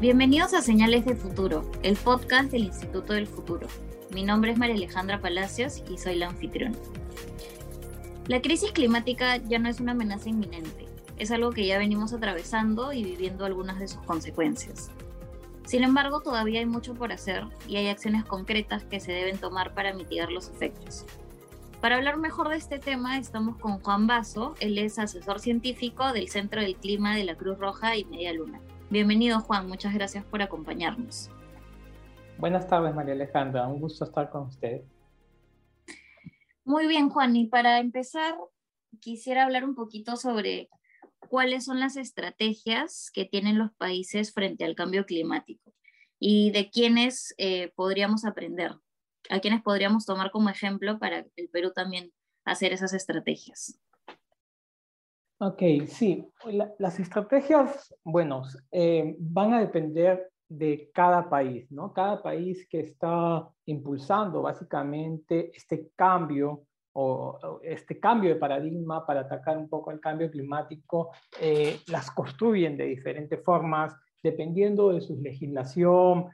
Bienvenidos a Señales de Futuro, el podcast del Instituto del Futuro. Mi nombre es María Alejandra Palacios y soy la anfitriona. La crisis climática ya no es una amenaza inminente, es algo que ya venimos atravesando y viviendo algunas de sus consecuencias. Sin embargo, todavía hay mucho por hacer y hay acciones concretas que se deben tomar para mitigar los efectos. Para hablar mejor de este tema, estamos con Juan Basso, él es asesor científico del Centro del Clima de la Cruz Roja y Media Luna. Bienvenido Juan, muchas gracias por acompañarnos. Buenas tardes María Alejandra, un gusto estar con usted. Muy bien Juan, y para empezar quisiera hablar un poquito sobre cuáles son las estrategias que tienen los países frente al cambio climático y de quiénes eh, podríamos aprender a quienes podríamos tomar como ejemplo para el Perú también hacer esas estrategias. Ok, sí. las estrategias, bueno, eh, van a depender de cada país, ¿no? Cada país que está impulsando básicamente este cambio o, este cambio de paradigma para atacar un poco el cambio climático, eh, las construyen de diferentes formas, dependiendo de su legislación,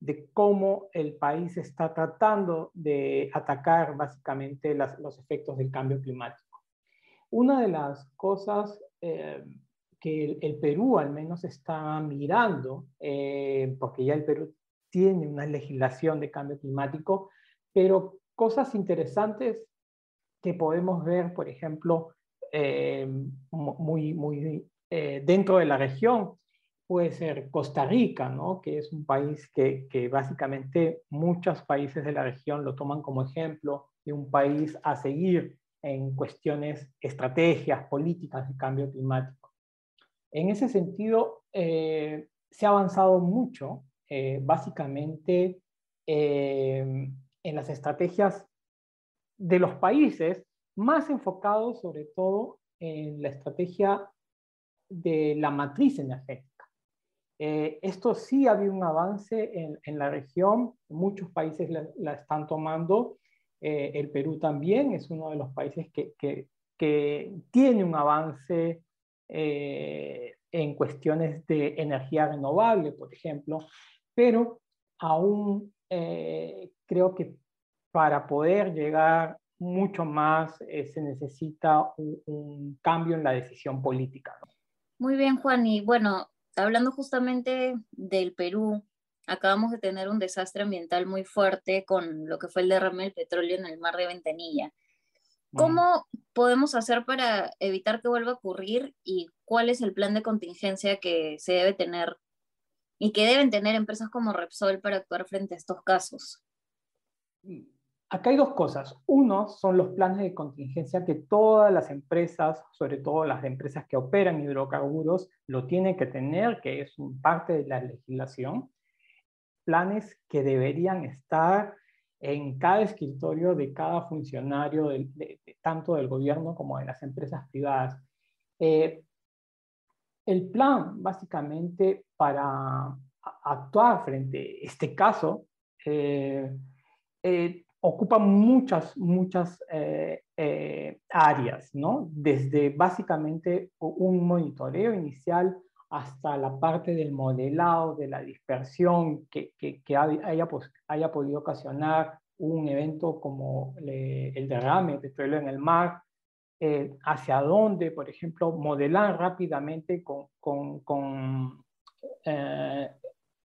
de cómo el país está tratando de atacar básicamente los efectos del cambio climático. Una de las cosas eh, que el, Perú al menos está mirando, eh, porque ya el Perú tiene una legislación de cambio climático, pero cosas interesantes que podemos ver, por ejemplo, eh, muy, muy dentro de la región, puede ser Costa Rica, ¿no? que es un país que, que, básicamente muchos países de la región lo toman como ejemplo de un país a seguir en cuestiones, estrategias, políticas de cambio climático. En ese sentido, eh, se ha avanzado mucho, eh, básicamente, eh, en las estrategias de los países, más enfocados sobre todo en la estrategia de la matriz energética. Eh, esto sí ha habido un avance en, la región, muchos países la, están tomando, eh, el Perú también es uno de los países que, tiene un avance eh, en cuestiones de energía renovable, por ejemplo, pero aún creo que para poder llegar mucho más se necesita un, cambio en la decisión política. Muy bien, Juan. Y bueno, hablando justamente del Perú, acabamos de tener un desastre ambiental muy fuerte con lo que fue el derrame del petróleo en el mar de Ventanilla. ¿Cómo podemos hacer para evitar que vuelva a ocurrir y cuál es el plan de contingencia que se debe tener y que deben tener empresas como Repsol para actuar frente a estos casos? Acá hay dos cosas. Uno son los planes de contingencia que todas las empresas, sobre todo las empresas que operan hidrocarburos, lo tienen que tener, que es parte de la legislación. Planes que deberían estar en cada escritorio de cada funcionario, tanto del gobierno como de las empresas privadas. Eh, el plan, básicamente, para actuar frente a este caso, eh, eh, ocupa muchas, muchas áreas, ¿no? Desde básicamente un monitoreo inicial hasta la parte del modelado, de la dispersión que, que, haya, haya, podido ocasionar un evento como el derrame de petróleo en el mar, eh, hacia dónde, por ejemplo, modelar rápidamente con, con, con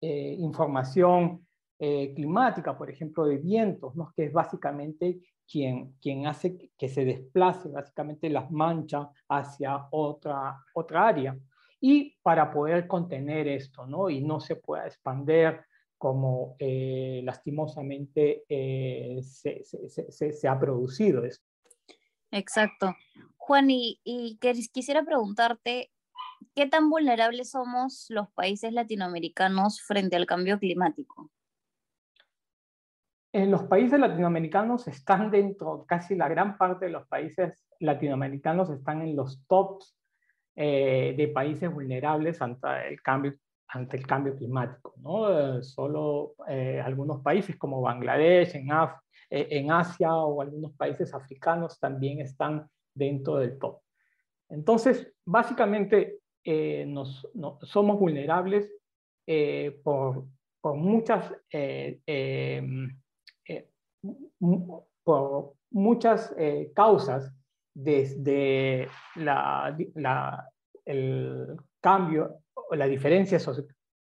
información eh, climática, por ejemplo, de vientos, ¿no? que es básicamente quien, quien hace que se desplace básicamente las manchas hacia otra, otra área. Y para poder contener esto, ¿no? Y no se pueda expander como eh, lastimosamente eh, se, se, se, ha producido esto. Exacto. Juan, y, y quisiera preguntarte, ¿qué tan vulnerables somos los países latinoamericanos frente al cambio climático? En los países latinoamericanos están dentro, casi la gran parte de los países latinoamericanos están en los tops eh, de países vulnerables ante el cambio, ante el cambio climático. ¿no? solo eh, algunos países como Bangladesh, en, eh, en Asia o algunos países africanos también están dentro del top. Entonces, básicamente, nos, somos vulnerables por, por, muchas, por muchas causas desde la, el cambio o la diferencia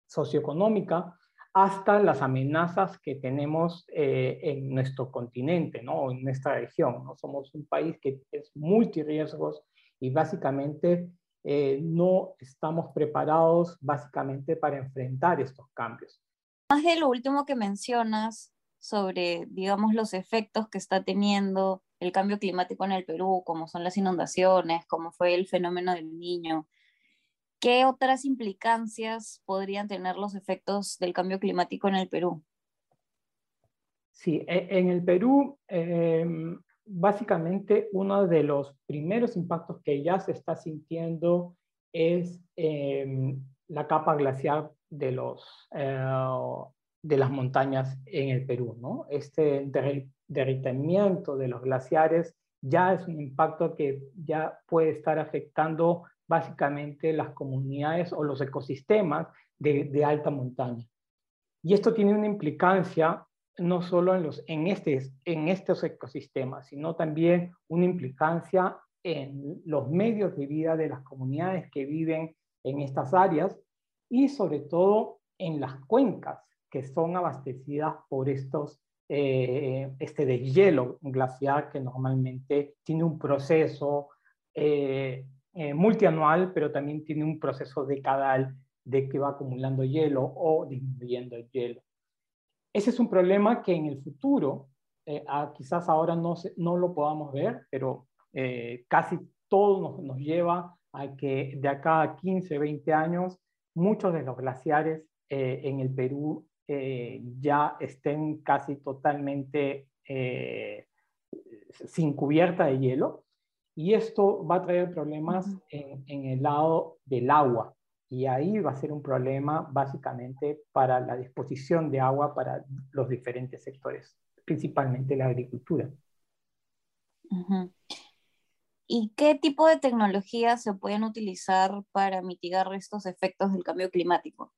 socioeconómica hasta las amenazas que tenemos eh, en nuestro continente, ¿no? en nuestra región. ¿no? Somos un país que es multirriesgos y básicamente eh, no estamos preparados básicamente para enfrentar estos cambios. Más de lo último que mencionas sobre, digamos, los efectos que está teniendo el cambio climático en el Perú, como son las inundaciones, como fue el fenómeno del niño. ¿Qué otras implicancias podrían tener los efectos del cambio climático en el Perú? Sí, e, en el Perú, em, básicamente uno de los primeros impactos que ya se está sintiendo es em, la capa glacial de, los, eh, de las montañas en el Perú. ¿no? Este derritamiento de los glaciares ya es un impacto que ya puede estar afectando básicamente las comunidades o los ecosistemas de, alta montaña. Y esto tiene una implicancia no solo en, este, en estos ecosistemas, sino también una implicancia en los medios de vida de las comunidades que viven en estas áreas y sobre todo en las cuencas que son abastecidas por estos eh, este deshielo glaciar que normalmente tiene un proceso eh, eh, multianual, pero también tiene un proceso decadal de que va acumulando hielo o disminuyendo el hielo. Ese es un problema que en el futuro, quizás ahora no, no lo podamos ver, pero casi todo nos, nos lleva a que de acá a 15, 20 años, muchos de los glaciares en el Perú eh, ya estén casi totalmente eh, sin cubierta de hielo. Y esto va a traer problemas en, el lado del agua. Y ahí va a ser un problema básicamente para la disposición de agua para los diferentes sectores, principalmente la agricultura. ¿Y qué tipo de tecnologías se pueden utilizar para mitigar estos efectos del cambio climático?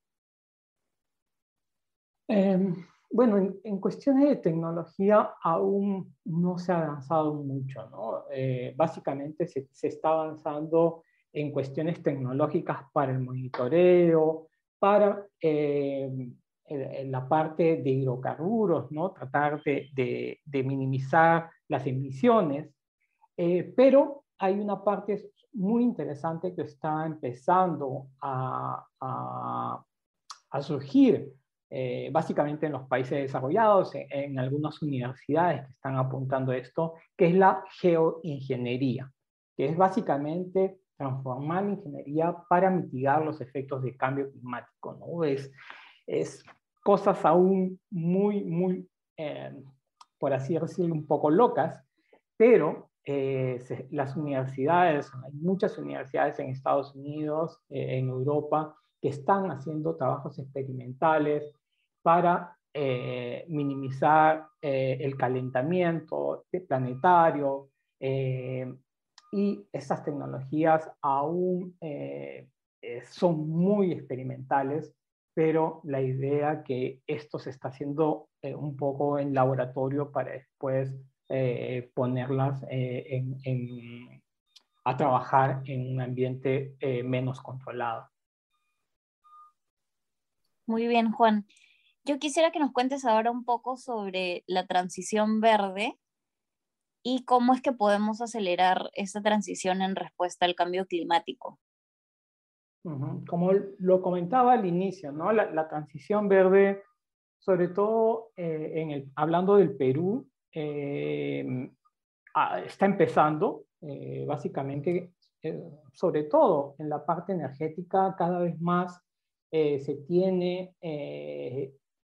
Em, bueno, en, cuestiones de tecnología aún no se ha avanzado mucho, ¿no? Eh, básicamente se, está avanzando en cuestiones tecnológicas para el monitoreo, para em, la parte de hidrocarburos, ¿no? Tratar de, minimizar las emisiones, eh, pero hay una parte muy interesante que está empezando a, a surgir eh, básicamente en los países desarrollados, en, algunas universidades que están apuntando esto, que es la geoingeniería, que es básicamente transformar la ingeniería para mitigar los efectos de cambio climático. ¿no? Es, es cosas aún muy, muy, eh, por así decirlo, un poco locas, pero eh, las universidades, hay muchas universidades en Estados Unidos, en Europa, que están haciendo trabajos experimentales para eh, minimizar eh, el calentamiento planetario eh, y estas tecnologías aún son muy experimentales, pero la idea que esto se está haciendo un poco en laboratorio para después ponerlas a trabajar en un ambiente menos controlado. Muy bien, Juan. Yo quisiera que nos cuentes ahora un poco sobre la transición verde y cómo es que podemos acelerar esa transición en respuesta al cambio climático. Como lo comentaba al inicio, ¿no? la, transición verde, sobre todo eh, en el, hablando del Perú, eh, ah, está empezando, eh, básicamente, sobre todo en la parte energética, cada vez más se tiene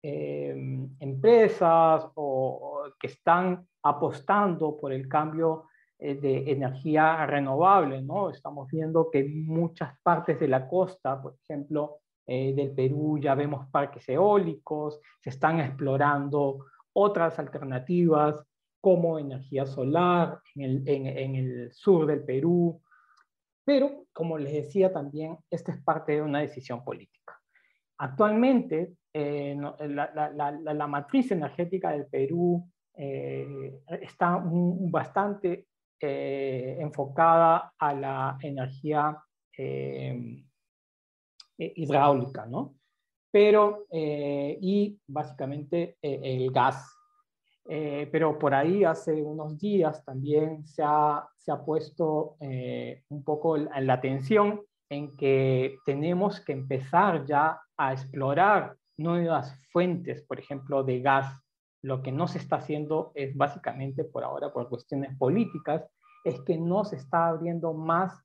Em, empresas o, que están apostando por el cambio eh, de energía renovable, ¿no? Estamos viendo que muchas partes de la costa, por ejemplo, eh, del Perú ya vemos parques eólicos, se están explorando otras alternativas como energía solar en el sur del Perú, pero como les decía también, esta es parte de una decisión política. Actualmente, la, matriz energética del Perú está bastante enfocada a la energía hidráulica, ¿no? Pero, y básicamente el gas eh, pero por ahí hace unos días también se ha, se ha puesto eh, un poco la atención en que tenemos que empezar ya a explorar nuevas fuentes, por ejemplo, de gas. Lo que no se está haciendo es básicamente por ahora, por cuestiones políticas, es que no se está abriendo más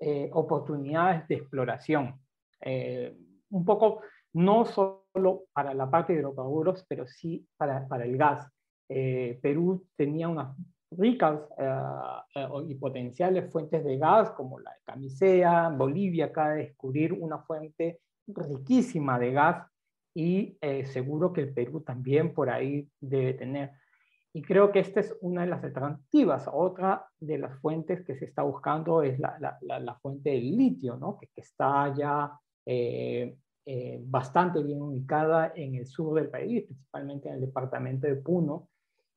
eh, oportunidades de exploración. un poco, no solo para la parte de hidrocarburos, pero sí para, para el gas. Eh, Perú tenía unas ricas eh, eh, y potenciales fuentes de gas, como la de Camisea, Bolivia acaba de descubrir una fuente riquísima de gas y seguro que el Perú también por ahí debe tener. Y creo que esta es una de las alternativas. Otra de las fuentes que se está buscando es la, fuente del litio, que está ya bastante bien ubicada en el sur del país, principalmente en el departamento de Puno,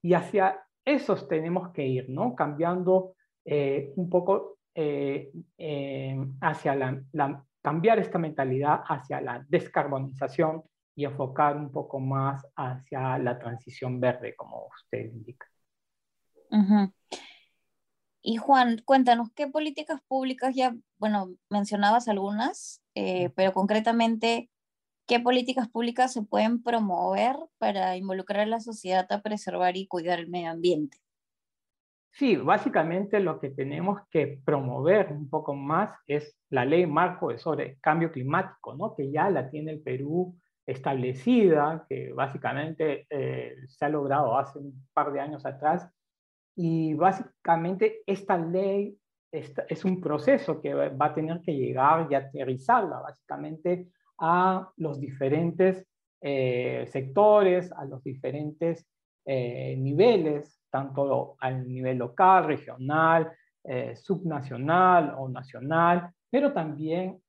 y hacia esos tenemos que ir, ¿no? Cambiando eh, un poco eh, eh, hacia la, cambiar esta mentalidad hacia la descarbonización y enfocar un poco más hacia la transición verde, como usted indica. Y Juan, cuéntanos, ¿qué políticas públicas ya, bueno, mencionabas algunas, pero concretamente, ¿Qué políticas públicas se pueden promover para involucrar a la sociedad a preservar y cuidar el medio ambiente? Sí, básicamente lo que tenemos que promover un poco más es la ley marco sobre cambio climático, ¿no? que ya la tiene el Perú establecida, que básicamente eh, se ha logrado hace un par de años atrás. Y básicamente esta ley es un proceso que va a tener que llegar y aterrizarla. Básicamente a los diferentes eh, sectores, a los diferentes eh, niveles, tanto al nivel local, regional, eh, subnacional o nacional, pero también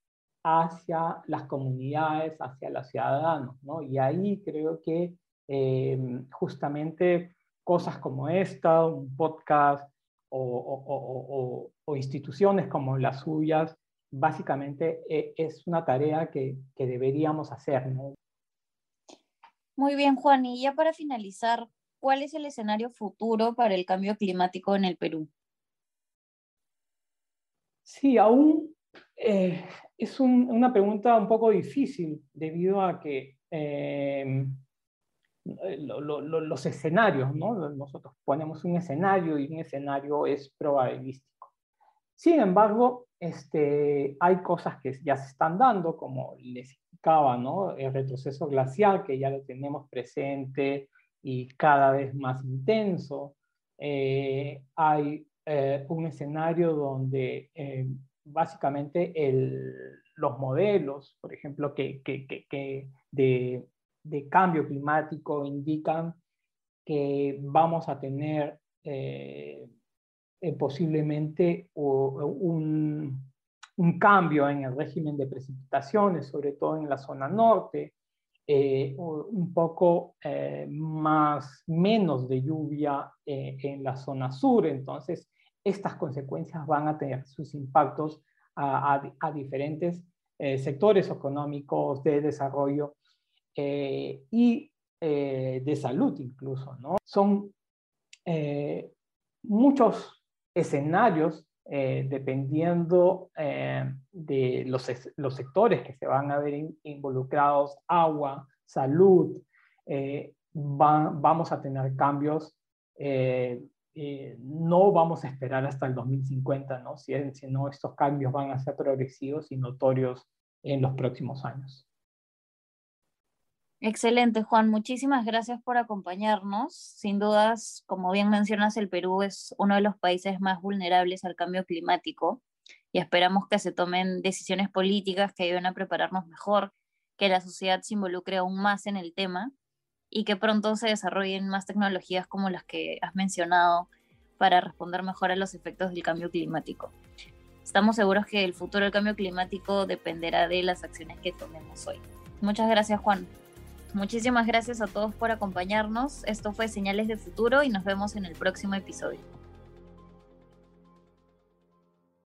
hacia las comunidades, hacia los ciudadanos, ¿no? Y ahí creo que justamente cosas como esta, un podcast o, o instituciones como las suyas, básicamente eh, es una tarea que, deberíamos hacer. Muy bien, Juan. Y ya para finalizar, ¿cuál es el escenario futuro para el cambio climático en el Perú? Sí, aún eh, es una pregunta un poco difícil debido a que eh, los escenarios, ¿no? Nosotros ponemos un escenario y un escenario es probabilístico. Sin embargo, este, hay cosas que ya se están dando, como les ¿no? el retroceso glacial, que ya lo tenemos presente y cada vez más intenso. Eh, hay eh, un escenario donde eh, básicamente los modelos, por ejemplo, que, de, cambio climático indican que vamos a tener eh, posiblemente un, un, cambio en el régimen de precipitaciones, sobre todo en la zona norte, eh, un poco eh, más, menos de lluvia en la zona sur. Entonces, estas consecuencias van a tener sus impactos a, diferentes sectores económicos de desarrollo y de salud incluso. Son muchos escenarios eh, dependiendo eh, de los, los, sectores que se van a ver involucrados, agua, salud, eh, vamos a tener cambios. no vamos a esperar hasta el 2050, ¿no? Si, si no, estos cambios van a ser progresivos y notorios en los próximos años. Excelente, Juan. Muchísimas gracias por acompañarnos. Sin dudas, como bien mencionas, el Perú es uno de los países más vulnerables al cambio climático y esperamos que se tomen decisiones políticas que ayuden a prepararnos mejor, que la sociedad se involucre aún más en el tema y que pronto se desarrollen más tecnologías como las que has mencionado para responder mejor a los efectos del cambio climático. Estamos seguros que el futuro del cambio climático dependerá de las acciones que tomemos hoy. Muchas gracias, Juan. Muchísimas gracias a todos por acompañarnos. Esto fue Señales de Futuro y nos vemos en el próximo episodio.